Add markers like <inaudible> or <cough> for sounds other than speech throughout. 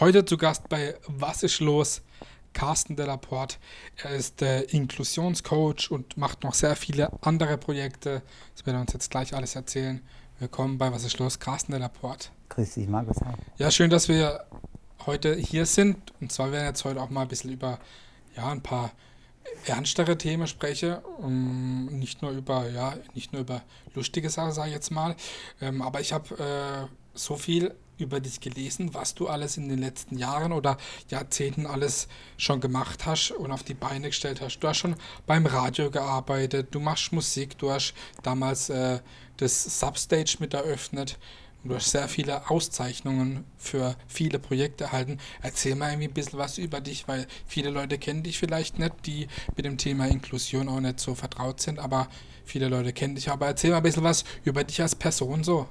Heute zu Gast bei Was ist los? Carsten Delaporte. Er ist äh, Inklusionscoach und macht noch sehr viele andere Projekte. Das wird er uns jetzt gleich alles erzählen. Willkommen bei Was ist los? Carsten Delaporte. Grüß dich, Markus. Ja, schön, dass wir heute hier sind. Und zwar werden wir jetzt heute auch mal ein bisschen über ja, ein paar ernstere Themen spreche. Um, nicht nur über, ja, nicht nur über lustige Sachen, sage ich jetzt mal. Ähm, aber ich habe äh, so viel über dich gelesen, was du alles in den letzten Jahren oder Jahrzehnten alles schon gemacht hast und auf die Beine gestellt hast. Du hast schon beim Radio gearbeitet, du machst Musik, du hast damals äh, das Substage mit eröffnet. Du hast sehr viele Auszeichnungen für viele Projekte erhalten. Erzähl mal irgendwie ein bisschen was über dich, weil viele Leute kennen dich vielleicht nicht, die mit dem Thema Inklusion auch nicht so vertraut sind, aber viele Leute kennen dich. Aber erzähl mal ein bisschen was über dich als Person so.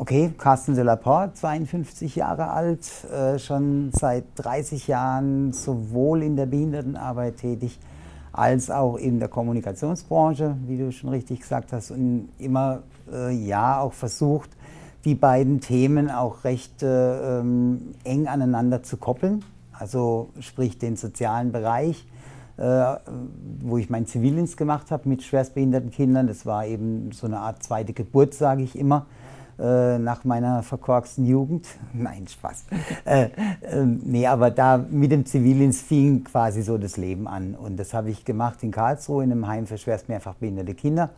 Okay, Carsten de Laporte, 52 Jahre alt, äh, schon seit 30 Jahren sowohl in der Behindertenarbeit tätig als auch in der Kommunikationsbranche, wie du schon richtig gesagt hast, und immer äh, ja auch versucht, die beiden Themen auch recht äh, ähm, eng aneinander zu koppeln. Also sprich den sozialen Bereich, äh, wo ich meinen Zivildienst gemacht habe mit schwerstbehinderten Kindern. Das war eben so eine Art zweite Geburt, sage ich immer. Äh, nach meiner verkorksten Jugend. <laughs> Nein, Spaß. äh, äh, nee, aber da mit dem Zivildienst fing quasi so das Leben an. Und das habe ich gemacht in Karlsruhe in einem Heim für schwerst mehrfach behinderte Kinder.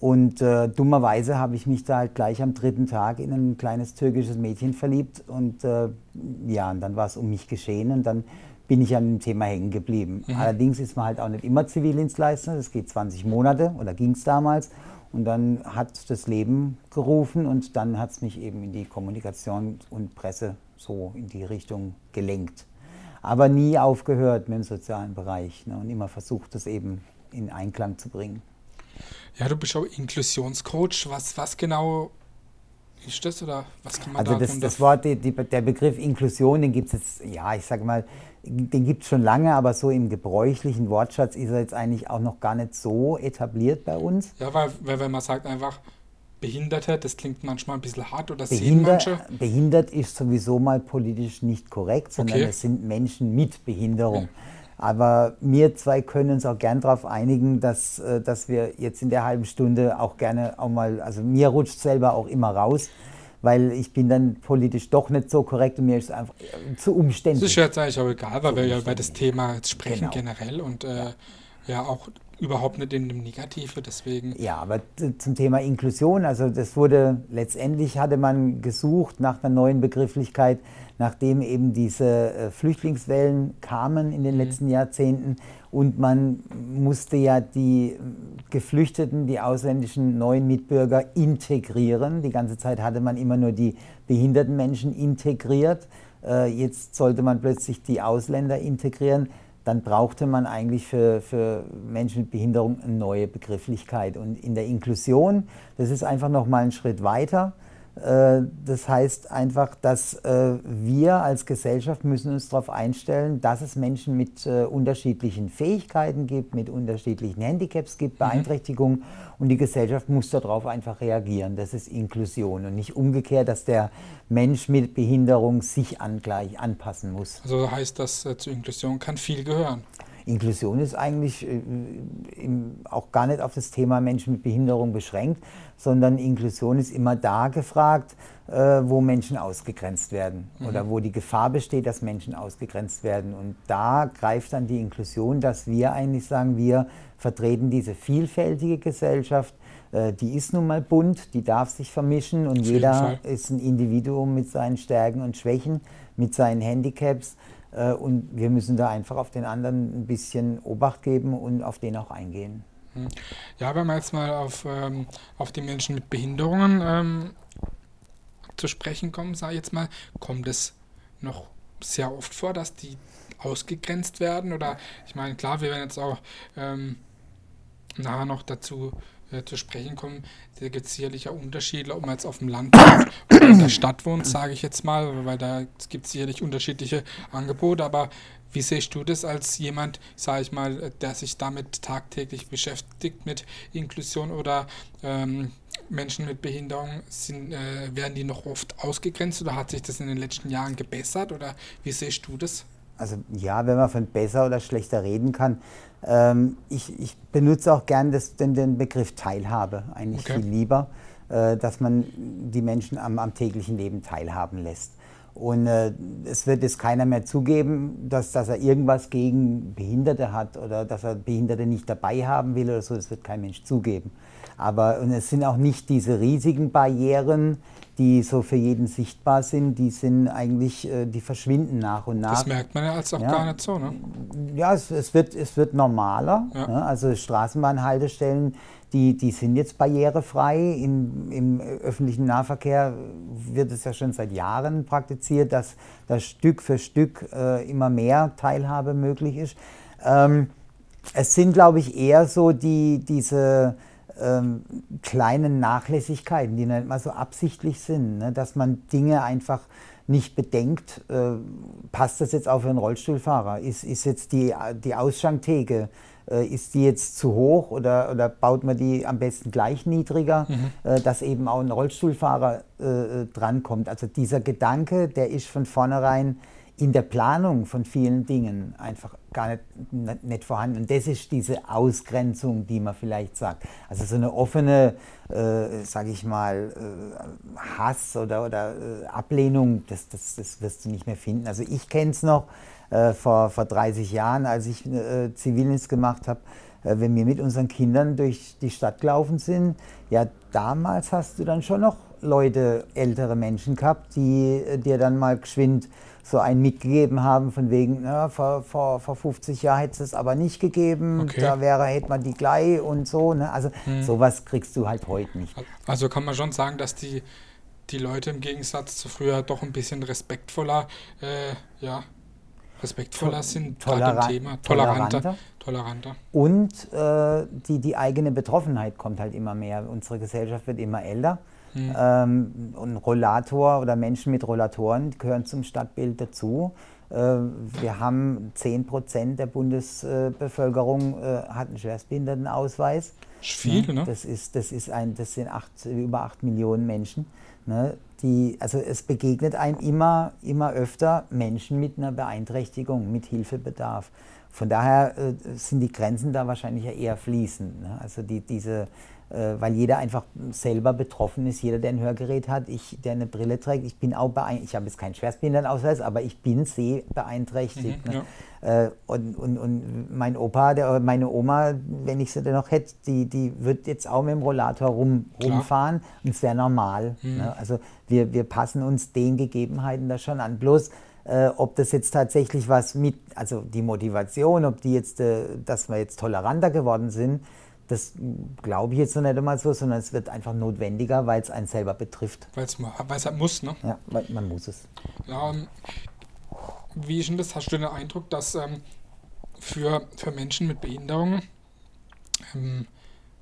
Und äh, dummerweise habe ich mich da halt gleich am dritten Tag in ein kleines türkisches Mädchen verliebt. Und äh, ja, und dann war es um mich geschehen und dann bin ich an dem Thema hängen geblieben. Mhm. Allerdings ist man halt auch nicht immer Zivildienstleister. Das geht 20 Monate oder ging es damals. Und dann hat das Leben gerufen und dann hat es mich eben in die Kommunikation und Presse so in die Richtung gelenkt. Aber nie aufgehört mit dem sozialen Bereich ne, und immer versucht, das eben in Einklang zu bringen. Ja, du bist auch Inklusionscoach. Was, was genau ist das oder was kann man also da das, das Wort, die, die, der Begriff Inklusion, den gibt es jetzt, ja, ich sage mal, den gibt es schon lange, aber so im gebräuchlichen Wortschatz ist er jetzt eigentlich auch noch gar nicht so etabliert bei uns. Ja, weil, weil wenn man sagt einfach Behinderte, das klingt manchmal ein bisschen hart oder Behinder, sehen manche. Behindert ist sowieso mal politisch nicht korrekt, sondern okay. es sind Menschen mit Behinderung. Ja. Aber wir zwei können uns auch gern darauf einigen, dass, äh, dass wir jetzt in der halben Stunde auch gerne auch mal, also mir rutscht selber auch immer raus, weil ich bin dann politisch doch nicht so korrekt und mir ist es einfach zu umständlich. Das ist jetzt eigentlich auch egal, weil wir ja über das Thema jetzt sprechen genau. generell und äh, ja auch überhaupt nicht in dem Negative, deswegen. Ja, aber zum Thema Inklusion, also das wurde letztendlich hatte man gesucht nach einer neuen Begrifflichkeit, nachdem eben diese äh, Flüchtlingswellen kamen in den mhm. letzten Jahrzehnten und man musste ja die Geflüchteten, die ausländischen neuen Mitbürger integrieren. Die ganze Zeit hatte man immer nur die behinderten Menschen integriert. Äh, jetzt sollte man plötzlich die Ausländer integrieren dann brauchte man eigentlich für, für Menschen mit Behinderung eine neue Begrifflichkeit. Und in der Inklusion, das ist einfach noch mal ein Schritt weiter. Äh, das heißt einfach, dass äh, wir als Gesellschaft müssen uns darauf einstellen, dass es Menschen mit äh, unterschiedlichen Fähigkeiten gibt, mit unterschiedlichen Handicaps gibt, mhm. Beeinträchtigungen mhm. und die Gesellschaft muss darauf einfach reagieren. Das ist Inklusion und nicht umgekehrt, dass der Mensch mit Behinderung sich angleich anpassen muss. Also heißt das, zur Inklusion kann viel gehören. Inklusion ist eigentlich äh, auch gar nicht auf das Thema Menschen mit Behinderung beschränkt, sondern Inklusion ist immer da gefragt, äh, wo Menschen ausgegrenzt werden mhm. oder wo die Gefahr besteht, dass Menschen ausgegrenzt werden. Und da greift dann die Inklusion, dass wir eigentlich sagen, wir vertreten diese vielfältige Gesellschaft, äh, die ist nun mal bunt, die darf sich vermischen und jeder ist ein Individuum mit seinen Stärken und Schwächen, mit seinen Handicaps. Äh, und wir müssen da einfach auf den anderen ein bisschen Obacht geben und auf den auch eingehen. Hm. Ja, wenn wir jetzt mal auf, ähm, auf die Menschen mit Behinderungen ähm, zu sprechen kommen, sage ich jetzt mal, kommt es noch sehr oft vor, dass die ausgegrenzt werden? Oder ich meine, klar, wir werden jetzt auch ähm, nachher noch dazu äh, zu sprechen kommen, da gibt es sicherlich auch Unterschiede, ob man jetzt auf dem Land oder in der Stadt wohnt, sage ich jetzt mal, weil da gibt es sicherlich unterschiedliche Angebote, aber wie siehst du das als jemand, sage ich mal, der sich damit tagtäglich beschäftigt mit Inklusion oder ähm, Menschen mit Behinderung, sind, äh, werden die noch oft ausgegrenzt oder hat sich das in den letzten Jahren gebessert oder wie siehst du das? Also ja, wenn man von besser oder schlechter reden kann. Ähm, ich, ich, benutze auch gern das, den, den, Begriff Teilhabe eigentlich okay. viel lieber, äh, dass man die Menschen am, am, täglichen Leben teilhaben lässt. Und äh, es wird jetzt keiner mehr zugeben, dass, dass er irgendwas gegen Behinderte hat oder dass er Behinderte nicht dabei haben will oder so. Das wird kein Mensch zugeben. Aber und es sind auch nicht diese riesigen Barrieren, die so für jeden sichtbar sind, die sind eigentlich, äh, die verschwinden nach und nach. Das merkt man ja als auch ja. gar nicht so, ne? Ja, es, es, wird, es wird normaler. Ja. Ne? Also Straßenbahnhaltestellen, die, die sind jetzt barrierefrei. In, Im öffentlichen Nahverkehr wird es ja schon seit Jahren praktiziert, dass, dass Stück für Stück äh, immer mehr Teilhabe möglich ist. Ähm, es sind, glaube ich, eher so die, diese ähm, kleinen Nachlässigkeiten, die nicht mal so absichtlich sind, ne? dass man Dinge einfach nicht bedenkt, äh, passt das jetzt auch für einen Rollstuhlfahrer? Ist, ist jetzt die, die Ausschanktheke, ist die jetzt zu hoch oder, oder baut man die am besten gleich niedriger, mhm. äh, dass eben auch ein Rollstuhlfahrer äh, äh, drankommt? Also dieser Gedanke, der ist von vornherein in der Planung von vielen Dingen einfach gar nicht, nicht vorhanden. Und das ist diese Ausgrenzung, die man vielleicht sagt. Also so eine offene, äh, sage ich mal, äh, Hass oder, oder äh, Ablehnung, das, das, das wirst du nicht mehr finden. Also ich kenne es noch äh, vor, vor 30 Jahren, als ich äh, Zivildienst gemacht habe, äh, wenn wir mit unseren Kindern durch die Stadt gelaufen sind, ja, damals hast du dann schon noch Leute, ältere Menschen gehabt, die dir dann mal geschwind so einen mitgegeben haben, von wegen, ja, vor, vor, vor 50 Jahren hätte es es aber nicht gegeben, okay. da wäre, hätte man die gleich und so. Ne? Also hm. sowas kriegst du halt heute nicht. Also kann man schon sagen, dass die, die Leute im Gegensatz zu früher doch ein bisschen respektvoller, äh, ja, respektvoller sind, Toleran Thema, toleranter, toleranter. toleranter. Und äh, die, die eigene Betroffenheit kommt halt immer mehr. Unsere Gesellschaft wird immer älter. Mhm. Ähm, und Rollator oder Menschen mit Rollatoren gehören zum Stadtbild dazu. Äh, wir haben 10 Prozent der Bundesbevölkerung äh, hat einen Schwerstbehindertenausweis. Viel, ne? Das, ist, das, ist ein, das sind acht, über 8 Millionen Menschen. Ne? Die, also es begegnet einem immer, immer öfter Menschen mit einer Beeinträchtigung, mit Hilfebedarf. Von daher äh, sind die Grenzen da wahrscheinlich eher fließend. Ne? Also die, diese, äh, weil jeder einfach selber betroffen ist, jeder, der ein Hörgerät hat, ich, der eine Brille trägt, ich bin auch beeinträchtigt, ich habe jetzt keinen Schwerstbehindertenausweis, aber ich bin sehbeeinträchtigt. Mhm, ne? ja. Äh, und, und, und mein Opa, der, meine Oma, wenn ich sie denn noch hätte, die, die wird jetzt auch mit dem Rollator rum, rumfahren und es wäre normal. Mhm. Ne? Also wir, wir passen uns den Gegebenheiten da schon an. Bloß äh, ob das jetzt tatsächlich was mit, also die Motivation, ob die jetzt, äh, dass wir jetzt toleranter geworden sind, das glaube ich jetzt noch nicht einmal so, sondern es wird einfach notwendiger, weil es einen selber betrifft. Weil es halt muss, ne? Ja, weil man muss es. Ja, ähm, wie ist denn das? Hast du den Eindruck, dass ähm, für, für Menschen mit Behinderungen ähm,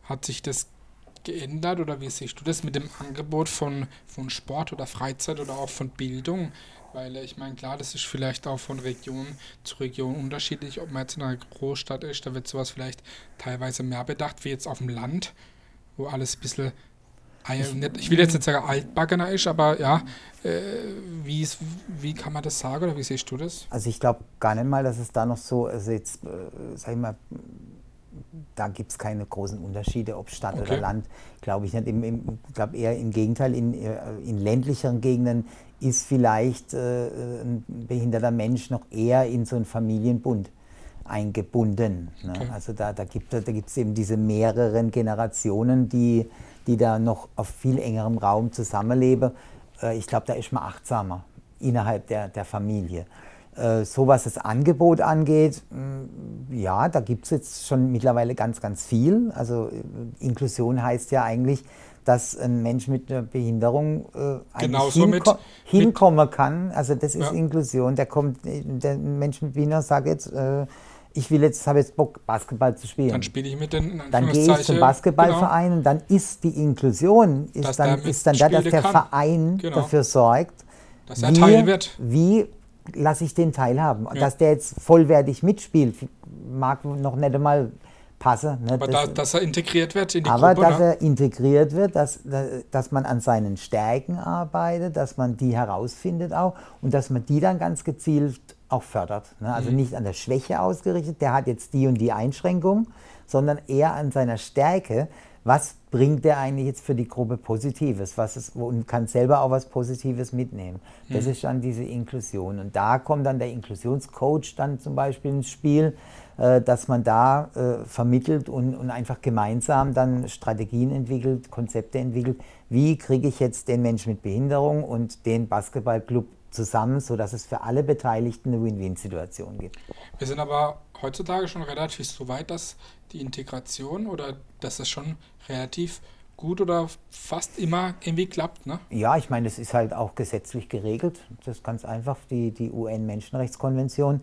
hat sich das geändert oder wie siehst du das mit dem Angebot von, von Sport oder Freizeit oder auch von Bildung? Weil ich meine, klar, das ist vielleicht auch von Region zu Region unterschiedlich, ob man jetzt in einer Großstadt ist, da wird sowas vielleicht teilweise mehr bedacht, wie jetzt auf dem Land, wo alles ein bisschen, ich will jetzt nicht sagen altbackener ist, aber ja, äh, wie, ist, wie kann man das sagen oder wie siehst du das? Also ich glaube gar nicht mal, dass es da noch so, also jetzt, äh, sag ich mal, da gibt es keine großen Unterschiede, ob Stadt okay. oder Land, glaube ich nicht. Ich glaube eher im Gegenteil, in, äh, in ländlicheren Gegenden ist vielleicht äh, ein behinderter Mensch noch eher in so einen Familienbund eingebunden. Ne? Okay. Also da, da gibt es da eben diese mehreren Generationen, die, die da noch auf viel engerem Raum zusammenleben. Äh, ich glaube, da ist man achtsamer innerhalb der, der Familie. Äh, so was das Angebot angeht, mh, ja, da gibt es jetzt schon mittlerweile ganz, ganz viel. Also äh, Inklusion heißt ja eigentlich, dass ein Mensch mit einer Behinderung äh, hinko mit, hinkommen mit kann. Also das ist ja. Inklusion. Der kommt, der Mensch mit Behinderung sagt jetzt, äh, ich will jetzt, habe jetzt Bock, Basketball zu spielen. Dann spiele ich mit den Dann gehe ich zum Basketballverein genau. und dann ist die Inklusion, ist dass dann, ist dann da, dass der kann. Verein genau. dafür sorgt, dass er Teil wird. Wie lasse ich den teilhaben? Ja. Dass der jetzt vollwertig mitspielt, mag noch nicht einmal passe. Ne? Aber das, da, dass er integriert wird in die aber Gruppe? Aber dass ne? er integriert wird, dass, dass man an seinen Stärken arbeitet, dass man die herausfindet auch und dass man die dann ganz gezielt auch fördert. Ne? Also mhm. nicht an der Schwäche ausgerichtet, der hat jetzt die und die Einschränkung, sondern eher an seiner Stärke. Was bringt der eigentlich jetzt für die Gruppe Positives? Was ist, und kann selber auch was Positives mitnehmen. Das mhm. ist dann diese Inklusion. Und da kommt dann der Inklusionscoach dann zum Beispiel ins Spiel, äh, dass man da äh, vermittelt und, und einfach gemeinsam dann Strategien entwickelt, Konzepte entwickelt. Wie kriege ich jetzt den Menschen mit Behinderung und den Basketballclub zusammen, sodass es für alle Beteiligten eine Win-Win-Situation gibt. Wir sind aber heutzutage schon relativ so weit, dass die Integration oder dass es schon relativ gut oder fast immer irgendwie klappt, ne? Ja, ich meine, das ist halt auch gesetzlich geregelt. Das ist ganz einfach, die, die UN-Menschenrechtskonvention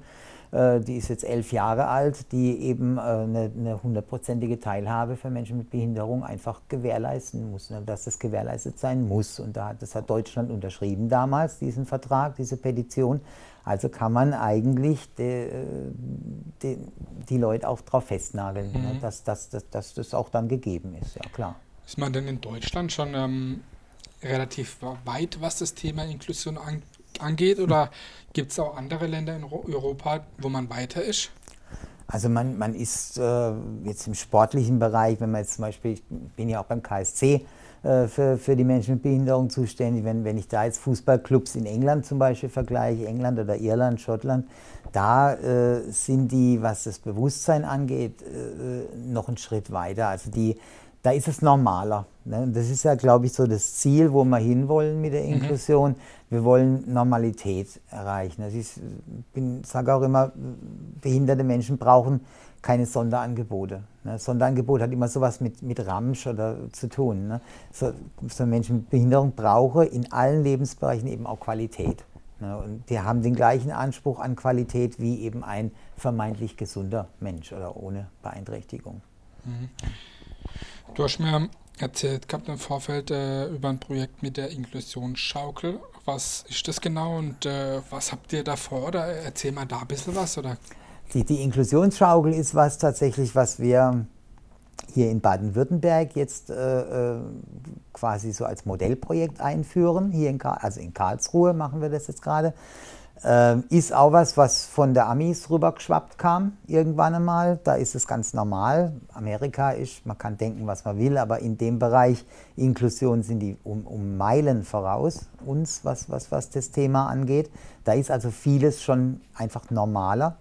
die ist jetzt elf Jahre alt, die eben äh, eine hundertprozentige Teilhabe für Menschen mit Behinderung einfach gewährleisten muss, ne, dass das gewährleistet sein muss. Und das hat Deutschland unterschrieben damals, diesen Vertrag, diese Petition. Also kann man eigentlich die, die, die Leute auch darauf festnageln, ne, mhm. dass, dass, dass, dass das auch dann gegeben ist, ja klar. Ist man denn in Deutschland schon ähm, relativ weit, was das Thema Inklusion angeht? Angeht? Oder gibt es auch andere Länder in Europa, wo man weiter ist? Also man, man ist äh, jetzt im sportlichen Bereich, wenn man jetzt zum Beispiel, ich bin ja auch beim KSC äh, für, für die Menschen mit Behinderung zuständig, wenn, wenn ich da jetzt Fußballclubs in England zum Beispiel vergleiche, England oder Irland, Schottland, da äh, sind die, was das Bewusstsein angeht, äh, noch einen Schritt weiter. Also die da ist es normaler. Ne? Das ist ja, glaube ich, so das Ziel, wo wir hinwollen mit der mhm. Inklusion. Mhm. Wir wollen Normalität erreichen. Ist, ich sage auch immer, behinderte Menschen brauchen keine Sonderangebote. Ne? Sonderangebot hat immer sowas mit, mit Ramsch oder zu tun. Ne? So, so Menschen mit Behinderung brauchen in allen Lebensbereichen eben auch Qualität. Ne? Und die haben den gleichen Anspruch an Qualität wie eben ein vermeintlich gesunder Mensch oder ohne Beeinträchtigung. Mhm. Du hast mir erzählt gehabt im Vorfeld äh, über ein Projekt mit der Inklusionsschaukel. Was ist das genau und äh, was habt ihr da vor? Oder erzähl mal da ein bisschen was. Oder? Die, die Inklusionsschaukel ist was tatsächlich, was wir hier in Baden-Württemberg jetzt äh, äh quasi so als Modellprojekt einführen. Hier in, also in Karlsruhe machen wir das jetzt gerade. Ähm, ist auch was, was von der Amis rübergeschwappt kam, irgendwann einmal. Da ist es ganz normal. Amerika ist, man kann denken, was man will, aber in dem Bereich Inklusion sind die um, um Meilen voraus uns, was, was, was das Thema angeht. Da ist also vieles schon einfach normaler.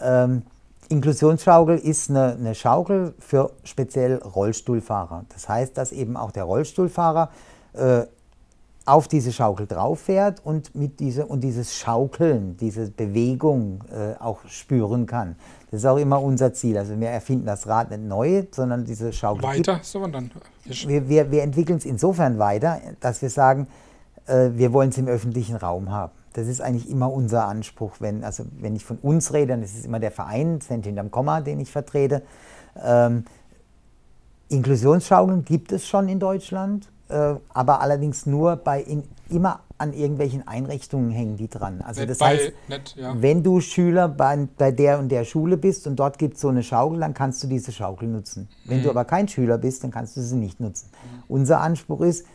Ähm, Inklusionsschaukel ist eine, eine Schaukel für speziell Rollstuhlfahrer. Das heißt, dass eben auch der Rollstuhlfahrer äh, auf diese Schaukel drauf fährt und, mit diese, und dieses Schaukeln, diese Bewegung äh, auch spüren kann. Das ist auch immer unser Ziel. Also wir erfinden das Rad nicht neu, sondern diese Schaukel. Weiter, so dann. Wir, wir, wir entwickeln es insofern weiter, dass wir sagen, äh, wir wollen es im öffentlichen Raum haben. Das ist eigentlich immer unser Anspruch. Wenn, also wenn ich von uns rede, dann ist es immer der Verein, Cent hinterm Komma, den ich vertrete. Ähm, Inklusionsschaukeln gibt es schon in Deutschland äh, aber allerdings nur bei in, immer an irgendwelchen Einrichtungen hängen die dran. Also nicht das heißt, nicht, ja. wenn du Schüler bei, bei, der und der Schule bist und dort gibt es so eine Schaukel, dann kannst du diese Schaukel nutzen. Wenn mhm. du aber kein Schüler bist, dann kannst du sie nicht nutzen. Mhm. Unser Anspruch ist,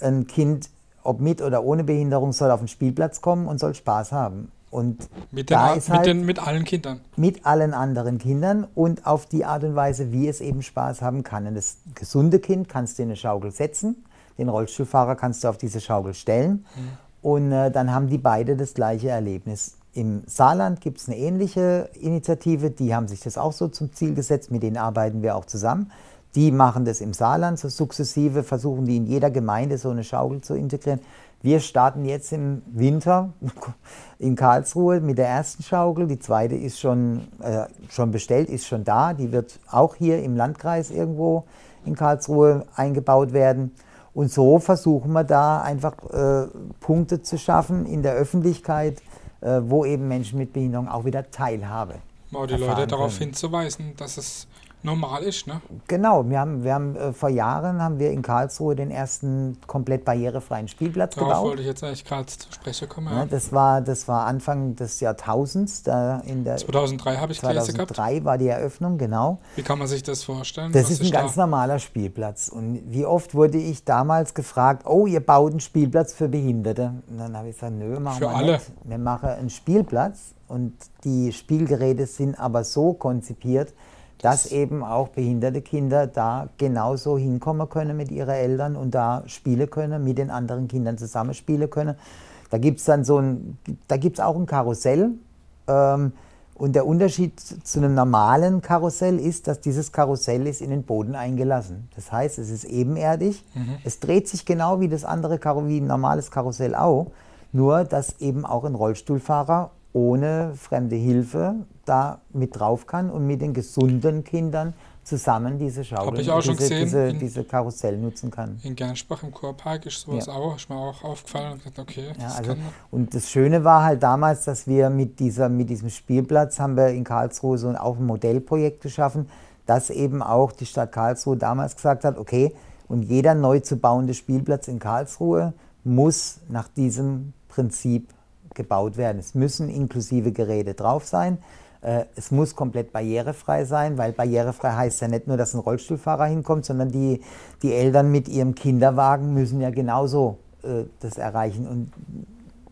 ein Kind, ob mit oder ohne Behinderung, soll auf den Spielplatz kommen und soll Spaß haben. Und mit, da den, ist halt mit, den, mit allen Kindern. Mit allen anderen Kindern und auf die Art und Weise, wie es eben Spaß haben kann. Und das gesunde Kind kannst du in eine Schaukel setzen den Rollstuhlfahrer kannst du auf diese Schaukel stellen mhm. und äh, dann haben die beide das gleiche Erlebnis. Im Saarland gibt es eine ähnliche Initiative, die haben sich das auch so zum Ziel gesetzt, mit denen arbeiten wir auch zusammen. Die machen das im Saarland so sukzessive, versuchen die in jeder Gemeinde so eine Schaukel zu integrieren. Wir starten jetzt im Winter <laughs> in Karlsruhe mit der ersten Schaukel. Die zweite ist schon, äh, schon bestellt, ist schon da. Die wird auch hier im Landkreis irgendwo in Karlsruhe eingebaut werden. Und so versuchen wir da einfach äh, Punkte zu schaffen in der Öffentlichkeit, äh, wo eben Menschen mit Behinderung auch wieder Teilhabe. Wow, die Leute darauf können. hinzuweisen, dass es normal ist, ne? Genau, wir haben, wir haben äh, vor Jahren haben wir in Karlsruhe den ersten komplett barrierefreien Spielplatz Darauf gebaut. wollte ich jetzt eigentlich gerade zu sprechen kommen. Ja, Ja. das, war, das war Anfang des Jahrtausends, da in der 2003 habe ich gelesen gehabt. 2003 war die Eröffnung, genau. Wie kann man sich das vorstellen? Das ist ein ganz da? normaler Spielplatz. Und wie oft wurde ich damals gefragt, oh, ihr baut einen Spielplatz für Behinderte? Und dann habe ich gesagt, nö, machen Für wir alle. nicht. Wir machen einen Spielplatz und die Spielgeräte sind aber so konzipiert, dass eben auch behinderte Kinder da genauso hinkommen können mit ihren Eltern und da spielen können, mit den anderen Kindern zusammenspielen können. Da gibt es dann so ein, da gibt es auch ein Karussell. Ähm, und der Unterschied zu einem normalen Karussell ist, dass dieses Karussell ist in den Boden eingelassen. Das heißt, es ist ebenerdig. Es dreht sich genau wie das andere wie ein normales Karussell auch. Nur, dass eben auch ein Rollstuhlfahrer ohne fremde Hilfe da mit drauf kann und mit den gesunden Kindern zusammen diese Schaukel, diese, diese, in- diese Karussell nutzen kann. In Gernsbach im Kurpark ist sowas Ja. auch, ist mir auch aufgefallen und gesagt, okay, Ja, das also, und das Schöne war halt damals, dass wir mit, dieser, mit diesem Spielplatz haben wir in Karlsruhe so ein, auch ein Modellprojekt geschaffen, dass eben auch die Stadt Karlsruhe damals gesagt hat, okay, und jeder neu zu bauende Spielplatz in Karlsruhe muss nach diesem Prinzip gebaut werden. Es müssen inklusive Geräte drauf sein. Äh, Es muss komplett barrierefrei sein, weil barrierefrei heißt ja nicht nur, dass ein Rollstuhlfahrer hinkommt, sondern die, die Eltern mit ihrem Kinderwagen müssen ja genauso äh, das erreichen. Und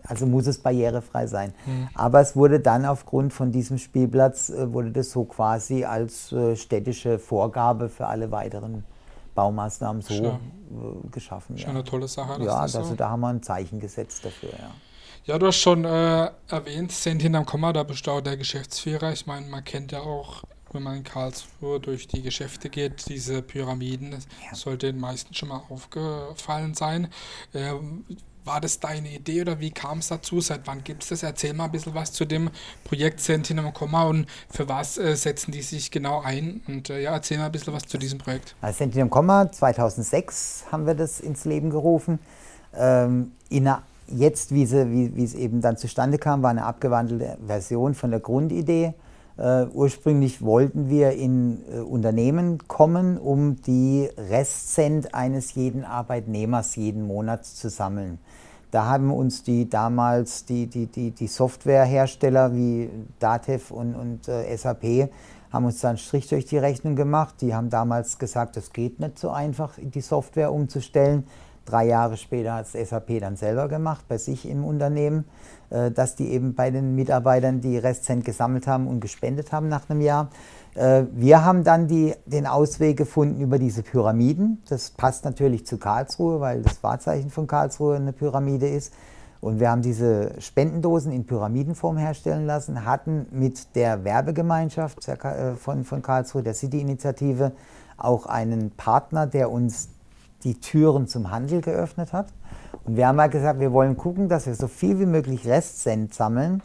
also muss es barrierefrei sein. Aber es wurde dann aufgrund von diesem Spielplatz, äh, wurde das so quasi als äh, städtische Vorgabe für alle weiteren Baumaßnahmen so Schön. äh, geschaffen. Schon eine tolle Sache. Ja, das also so. da haben wir ein Zeichen gesetzt dafür, ja. Ja, du hast schon äh, erwähnt, Cent hinterm Komma, da auch der Geschäftsführer. Ich meine, man kennt ja auch, wenn man in Karlsruhe durch die Geschäfte geht, diese Pyramiden. Das Ja. sollte den meisten schon mal aufgefallen sein. Ähm, war das deine Idee oder wie kam es dazu? Seit wann gibt es das? Erzähl mal ein bisschen was zu dem Projekt Cent hinterm Komma und für was äh, setzen die sich genau ein? Und äh, ja, erzähl mal ein bisschen was zu diesem Projekt. Als Sentinel Komma 2006 haben wir das ins Leben gerufen. Ähm, in einer, jetzt, wie, sie, wie, wie es eben dann zustande kam, war eine abgewandelte Version von der Grundidee. Äh, ursprünglich wollten wir in äh, Unternehmen kommen, um die Restcent eines jeden Arbeitnehmers jeden Monat zu sammeln. Da haben uns die damals die, die, die, die Softwarehersteller wie Datev und, und äh, SAP haben uns da einen Strich durch die Rechnung gemacht. Die haben damals gesagt, es geht nicht so einfach, die Software umzustellen. Drei Jahre später hat es SAP dann selber gemacht, bei sich im Unternehmen, äh, dass die eben bei den Mitarbeitern die Restcent gesammelt haben und gespendet haben nach einem Jahr. Äh, Wir haben dann die, den Ausweg gefunden über diese Pyramiden. Das passt natürlich zu Karlsruhe, weil das Wahrzeichen von Karlsruhe eine Pyramide ist. Und wir haben diese Spendendosen in Pyramidenform herstellen lassen, hatten mit der Werbegemeinschaft äh, von, von Karlsruhe, der City-Initiative, auch einen Partner, der uns die Türen zum Handel geöffnet hat. Und wir haben halt gesagt, wir wollen gucken, dass wir so viel wie möglich Restcent sammeln.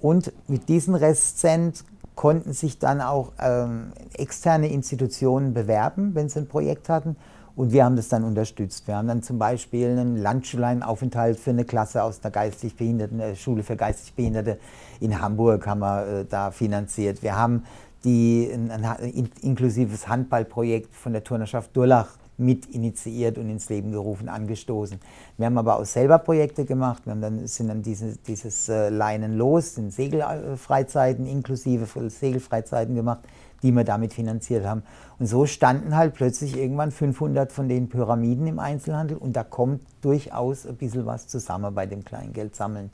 Und mit diesen Restcent konnten sich dann auch ähm, externe Institutionen bewerben, wenn sie ein Projekt hatten. Und wir haben das dann unterstützt. Wir haben dann zum Beispiel einen Landschulaufenthalt für eine Klasse aus einer geistig Behinderten, äh, Schule für geistig Behinderte in Hamburg haben wir äh, da finanziert. Wir haben die, ein, ein, in- inklusives Handballprojekt von der Turnerschaft Durlach mit initiiert und ins Leben gerufen, angestoßen. Wir haben aber auch selber Projekte gemacht. Wir haben dann, sind dann diese, dieses äh, Leinen los, sind Segelfreizeiten inklusive Segelfreizeiten gemacht, die wir damit finanziert haben. Und so standen halt plötzlich irgendwann 500 von den Pyramiden im Einzelhandel und da kommt durchaus ein bisschen was zusammen bei dem Kleingeldsammeln.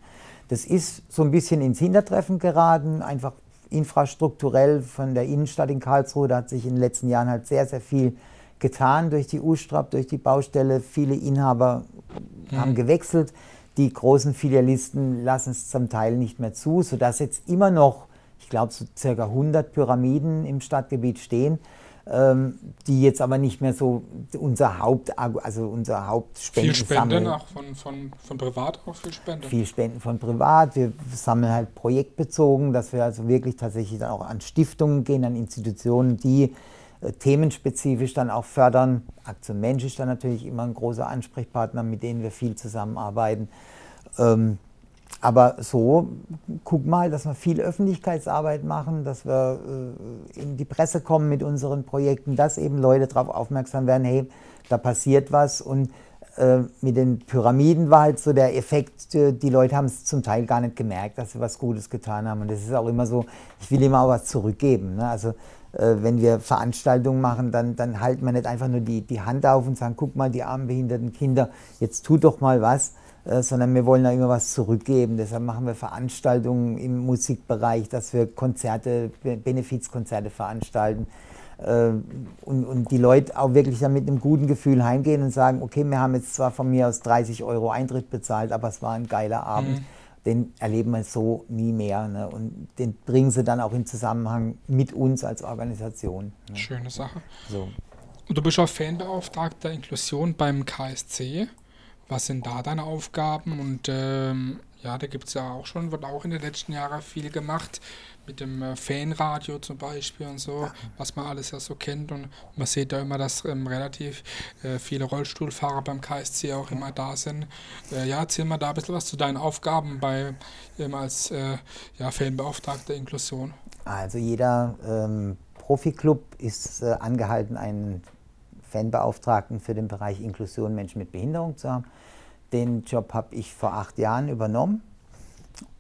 Das ist so ein bisschen ins Hintertreffen geraten, einfach infrastrukturell von der Innenstadt in Karlsruhe. Da hat sich in den letzten Jahren halt sehr, sehr viel getan durch die U-Strap, durch die Baustelle. Viele Inhaber haben gewechselt. Die großen Filialisten lassen es zum Teil nicht mehr zu, sodass jetzt immer noch, ich glaube, so circa 100 Pyramiden im Stadtgebiet stehen, ähm, die jetzt aber nicht mehr so unser Haupt, also unser Viel Hauptspenden Spenden, auch von, von, von privat auch viel Spenden. viel Spenden von privat. Wir sammeln halt projektbezogen, dass wir also wirklich tatsächlich dann auch an Stiftungen gehen, an Institutionen, die themenspezifisch dann auch fördern. Aktion Mensch ist dann natürlich immer ein großer Ansprechpartner, mit denen wir viel zusammenarbeiten. Ähm, aber so guck mal, dass wir viel Öffentlichkeitsarbeit machen, dass wir äh, in die Presse kommen mit unseren Projekten, dass eben Leute darauf aufmerksam werden, hey, da passiert was und äh, mit den Pyramiden war halt so der Effekt, äh, die Leute haben es zum Teil gar nicht gemerkt, dass sie was Gutes getan haben. Und das ist auch immer so, ich will immer auch was zurückgeben. Ne? Also äh, wenn wir Veranstaltungen machen, dann, dann halten wir nicht einfach nur die, die Hand auf und sagen, guck mal, die armen behinderten Kinder, jetzt tu doch mal was, äh, sondern wir wollen da immer was zurückgeben. Deshalb machen wir Veranstaltungen im Musikbereich, dass wir Konzerte, Benefizkonzerte veranstalten. Äh, und, und die Leute auch wirklich dann mit einem guten Gefühl heimgehen und sagen, okay, wir haben jetzt zwar von mir aus 30 Euro Eintritt bezahlt, aber es war ein geiler Abend. Mhm den erleben wir so nie mehr. Ne? Und den bringen sie dann auch in Zusammenhang mit uns als Organisation. Ne? Schöne Sache. So. Und du bist auch Fanbeauftragter Inklusion beim KSC. Was sind da deine Aufgaben? Und ähm, ja, da gibt es ja auch schon, wird auch in den letzten Jahren viel gemacht mit dem äh, Fanradio zum Beispiel und so, was man alles ja so kennt. Und man sieht da immer, dass ähm, relativ äh, viele Rollstuhlfahrer beim KSC auch immer da sind. Äh, ja, erzähl mal da ein bisschen was zu deinen Aufgaben bei ähm, als äh, ja, Fanbeauftragter Inklusion. Also jeder ähm, Profiklub ist äh, angehalten, einen Fanbeauftragten für den Bereich Inklusion Menschen mit Behinderung zu haben. Den Job habe ich vor acht Jahren übernommen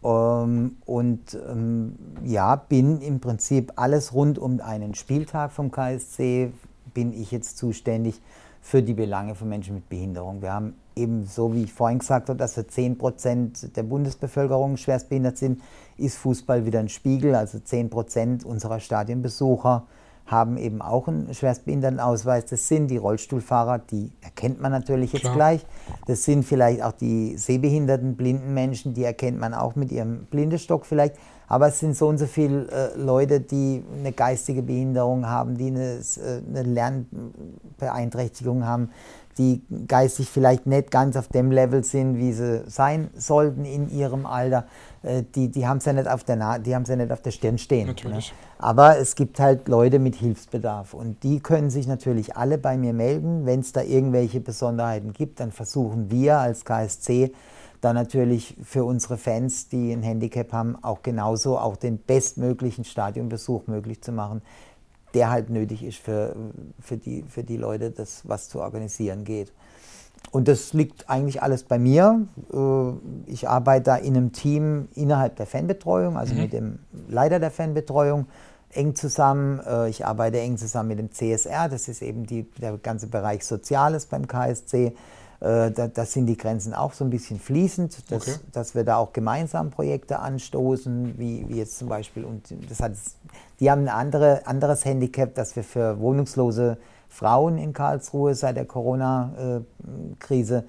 und ähm, ja, bin im Prinzip alles rund um einen Spieltag vom KSC, bin ich jetzt zuständig für die Belange von Menschen mit Behinderung. Wir haben eben so, wie ich vorhin gesagt habe, dass wir 10 Prozent der Bundesbevölkerung schwerstbehindert sind, ist Fußball wieder ein Spiegel. Also 10 Prozent unserer Stadionbesucher haben eben auch einen Schwerstbehindertenausweis. Das sind die Rollstuhlfahrer, die erkennt man natürlich jetzt Klar. gleich. Das sind vielleicht auch die sehbehinderten, blinden Menschen, die erkennt man auch mit ihrem Blindestock vielleicht. Aber es sind so und so viele äh, Leute, die eine geistige Behinderung haben, die eine, äh, eine Lernbeeinträchtigung haben, die geistig vielleicht nicht ganz auf dem Level sind, wie sie sein sollten in ihrem Alter. Äh, die, die haben es ja nicht auf der Na die haben's ja nicht auf der Stirn stehen. Natürlich. Ne? Aber es gibt halt Leute mit Hilfsbedarf und die können sich natürlich alle bei mir melden. Wenn es da irgendwelche Besonderheiten gibt, dann versuchen wir als KSC da natürlich für unsere Fans, die ein Handicap haben, auch genauso auch den bestmöglichen Stadionbesuch möglich zu machen, der halt nötig ist für, für, die, für die Leute, das was zu organisieren geht. Und das liegt eigentlich alles bei mir. Äh, ich arbeite da in einem Team innerhalb der Fanbetreuung, also mhm. mit dem Leiter der Fanbetreuung eng zusammen. Äh, ich arbeite eng zusammen mit dem CSR, das ist eben die, der ganze Bereich Soziales beim KSC. Äh, da, da, sind die Grenzen auch so ein bisschen fließend, dass, okay. dass wir da auch gemeinsam Projekte anstoßen, wie, wie jetzt zum Beispiel, und das hat, die haben ein andere, anderes Handicap, dass wir für wohnungslose Frauen in Karlsruhe seit der Corona-Krise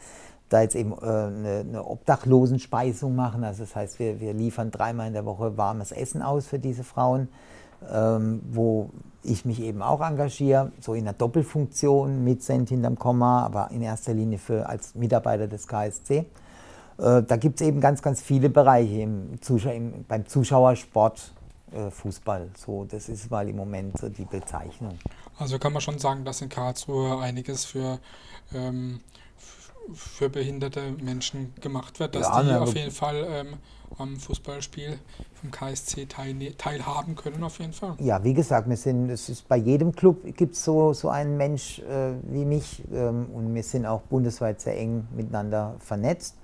da jetzt eben äh, eine, eine Obdachlosenspeisung machen. Also das heißt, wir, wir liefern dreimal in der Woche warmes Essen aus für diese Frauen, ähm, wo ich mich eben auch engagiere, so in einer Doppelfunktion mit Cent hinterm Komma, aber in erster Linie für, als Mitarbeiter des KSC. Äh, da gibt es eben ganz, ganz viele Bereiche im Zuschauer, im, beim Zuschauersport, äh, Fußball. So, das ist mal im Moment so die Bezeichnung. Also kann man schon sagen, dass in Karlsruhe einiges für, ähm, für behinderte Menschen gemacht wird, dass ja, die auf jeden Fall ähm, am Fußballspiel vom KSC teil, teilhaben können, auf jeden Fall. Ja, wie gesagt, wir sind, es ist bei jedem Club gibt es so, so einen Mensch äh, wie mich ähm, und wir sind auch bundesweit sehr eng miteinander vernetzt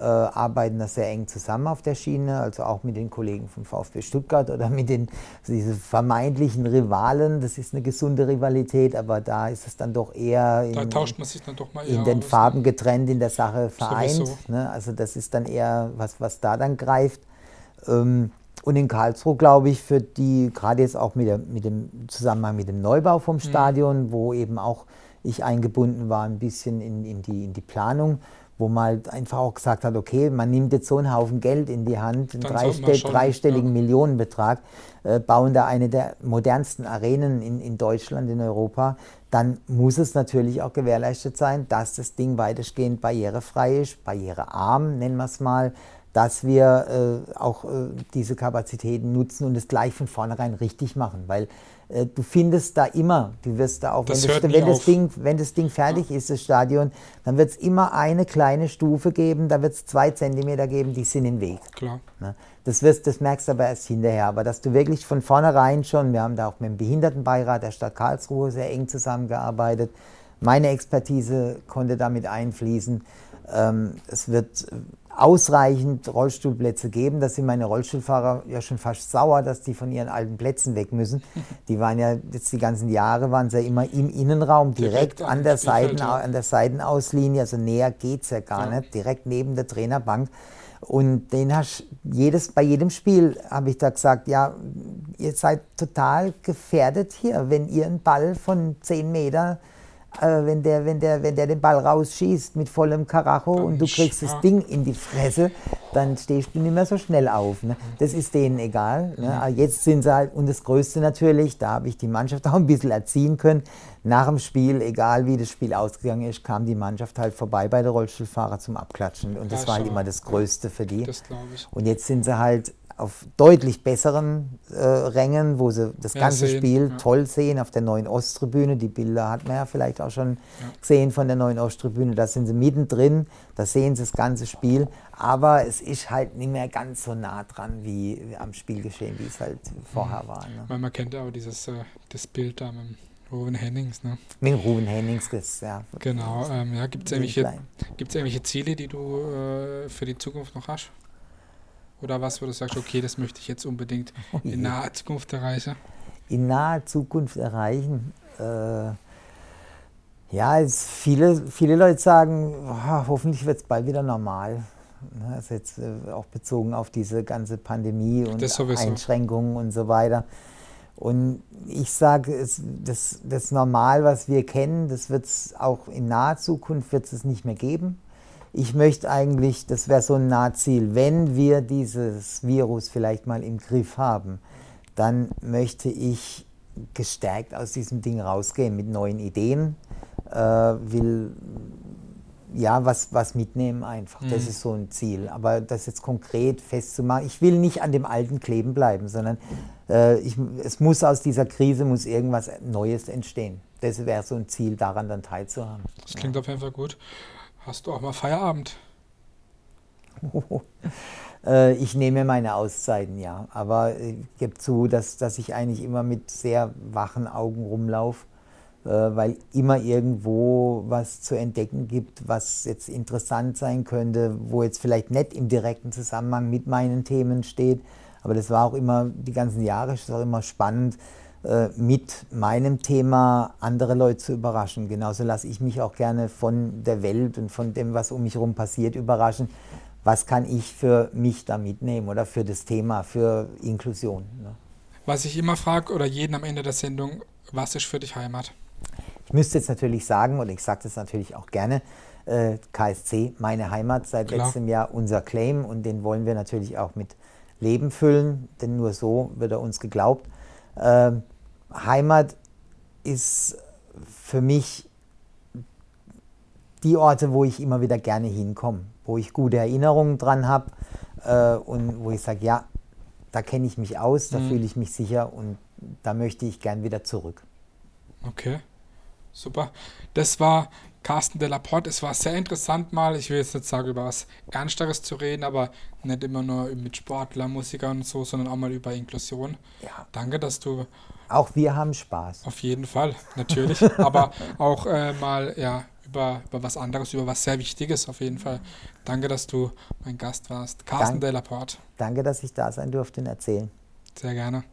arbeiten da sehr eng zusammen auf der Schiene, also auch mit den Kollegen vom VfB Stuttgart oder mit den diese vermeintlichen Rivalen. Das ist eine gesunde Rivalität, aber da ist es dann doch eher in, in den aus, Farben getrennt, in der Sache vereint. Ne? Also das ist dann eher was, was da dann greift. Ähm, und in Karlsruhe, glaube ich, für die, gerade jetzt auch mit, der, mit dem Zusammenhang mit dem Neubau vom mhm. Stadion, mhm. wo eben auch ich eingebunden war, ein bisschen in, in, die, in die Planung, wo man halt einfach auch gesagt hat, okay, man nimmt jetzt so einen Haufen Geld in die Hand, einen dreistell dreistelligen ja. Millionenbetrag, äh, bauen da eine der modernsten Arenen in, in Deutschland, in Europa, dann muss es natürlich auch gewährleistet sein, dass das Ding weitestgehend barrierefrei ist, barrierearm, nennen wir es mal, dass wir äh, auch äh, diese Kapazitäten nutzen und es gleich von vornherein richtig machen, weil du findest da immer, du wirst da auch, Das wenn, das, wenn, das. Ding, wenn das Ding fertig ist, das Stadion, dann wird es immer eine kleine Stufe geben, da wird es zwei Zentimeter geben, die sind im Weg. Klar. Ne? Das, wirst, das merkst du aber erst hinterher. Aber dass du wirklich von vornherein schon, wir haben da auch mit dem Behindertenbeirat der Stadt Karlsruhe sehr eng zusammengearbeitet, meine Expertise konnte damit einfließen. Ähm, es wird ausreichend Rollstuhlplätze geben. Da sind meine Rollstuhlfahrer ja schon fast sauer, dass die von ihren alten Plätzen weg müssen. <laughs> Die waren ja jetzt die ganzen Jahre, waren sie ja immer im Innenraum, direkt, Direkt an, der Seiten, an der Seitenauslinie, also näher geht es ja gar Ja. nicht, direkt neben der Trainerbank. Und den hast jedes, bei jedem Spiel habe ich da gesagt, ja, ihr seid total gefährdet hier, wenn ihr einen Ball von 10 Meter, äh, wenn, der, wenn, der, wenn der den Ball rausschießt mit vollem Karacho und du kriegst das. Ding in die Fresse, dann stehst du nicht mehr so schnell auf. Ne? Das ist denen egal. Ne? Aber Jetzt sind sie halt, und das Größte natürlich, da habe ich die Mannschaft <laughs> auch ein bisschen erziehen können. Nach dem Spiel, egal wie das Spiel ausgegangen ist, kam die Mannschaft halt vorbei bei der Rollstuhlfahrer zum Abklatschen. Und das war halt immer das Größte für die. Und jetzt sind sie halt auf deutlich besseren äh, Rängen, wo sie das Ja, ganze sehen, Spiel ja. toll sehen, auf der neuen Osttribüne. Die Bilder hat man ja vielleicht auch schon Ja. gesehen von der neuen Osttribüne. Da sind sie mittendrin, da sehen sie das ganze Spiel. Aber es ist halt nicht mehr ganz so nah dran wie am Spielgeschehen, wie es halt vorher war. Ne? Weil man kennt ja auch dieses äh, das Bild da mit Ruben Hennings. Ne? Mit Ruben Hennings, das, ja. Genau. Ähm, ja, Gibt es irgendwelche, gibt's irgendwelche Ziele, die du äh, für die Zukunft noch hast? Oder was, wo du sagst, okay, das möchte ich jetzt unbedingt Oh in <laughs> naher Zukunft erreichen? in naher Zukunft erreichen? Äh, ja, es, viele, viele Leute sagen, "Ah, hoffentlich wird es bald wieder normal. Ne, Also jetzt äh, auch bezogen auf diese ganze Pandemie und Das. Einschränkungen und so weiter. Und ich sage, das, das Normal, was wir kennen, das wird es auch in naher Zukunft wird es nicht mehr geben. Ich möchte eigentlich, das wäre so ein Nahziel, wenn wir dieses Virus vielleicht mal im Griff haben, dann möchte ich gestärkt aus diesem Ding rausgehen mit neuen Ideen, äh, will ja was, was mitnehmen einfach. Das Mhm. ist so ein Ziel. Aber das jetzt konkret festzumachen, ich will nicht an dem Alten kleben bleiben, sondern äh, ich, es muss aus dieser Krise muss irgendwas Neues entstehen. Das wäre so ein Ziel, daran dann teilzuhaben. Das klingt auf jeden Fall gut. Hast du auch mal Feierabend? <laughs> Äh, ich nehme meine Auszeiten, ja. Aber ich gebe zu, dass, dass ich eigentlich immer mit sehr wachen Augen rumlaufe, äh, weil immer irgendwo was zu entdecken gibt, was jetzt interessant sein könnte, wo jetzt vielleicht nicht im direkten Zusammenhang mit meinen Themen steht. Aber das war auch immer, die ganzen Jahre, ist auch immer spannend, äh, mit meinem Thema andere Leute zu überraschen. Genauso lasse ich mich auch gerne von der Welt und von dem, was um mich herum passiert, überraschen. Was kann ich für mich da mitnehmen oder für das Thema, für Inklusion? Ne? Was ich immer frage oder jeden am Ende der Sendung, was ist für dich Heimat? Ich müsste jetzt natürlich sagen, und ich sage das natürlich auch gerne, äh, KSC, meine Heimat, seit Klar. letztem Jahr unser Claim und den wollen wir natürlich auch mit Leben füllen, denn nur so wird er uns geglaubt. Ähm, Heimat ist für mich die Orte, wo ich immer wieder gerne hinkomme, wo ich gute Erinnerungen dran habe äh, und wo ich sage, ja, da kenne ich mich aus, da Mhm. fühle ich mich sicher und da möchte ich gern wieder zurück. Okay, super. Das war Carsten de la Porte. Es war sehr interessant mal, ich will jetzt nicht sagen, über was Ernsteres zu reden, aber nicht immer nur mit Sportler, Musikern und so, sondern auch mal über Inklusion. Ja. Danke, dass du Auch wir haben Spaß. auf jeden Fall, natürlich, <laughs> aber auch äh, mal ja, über, über was anderes, über was sehr Wichtiges auf jeden Fall. Danke, dass du mein Gast warst. Carsten Dank- de la Porte. Danke, dass ich da sein durfte und erzählen. Sehr gerne.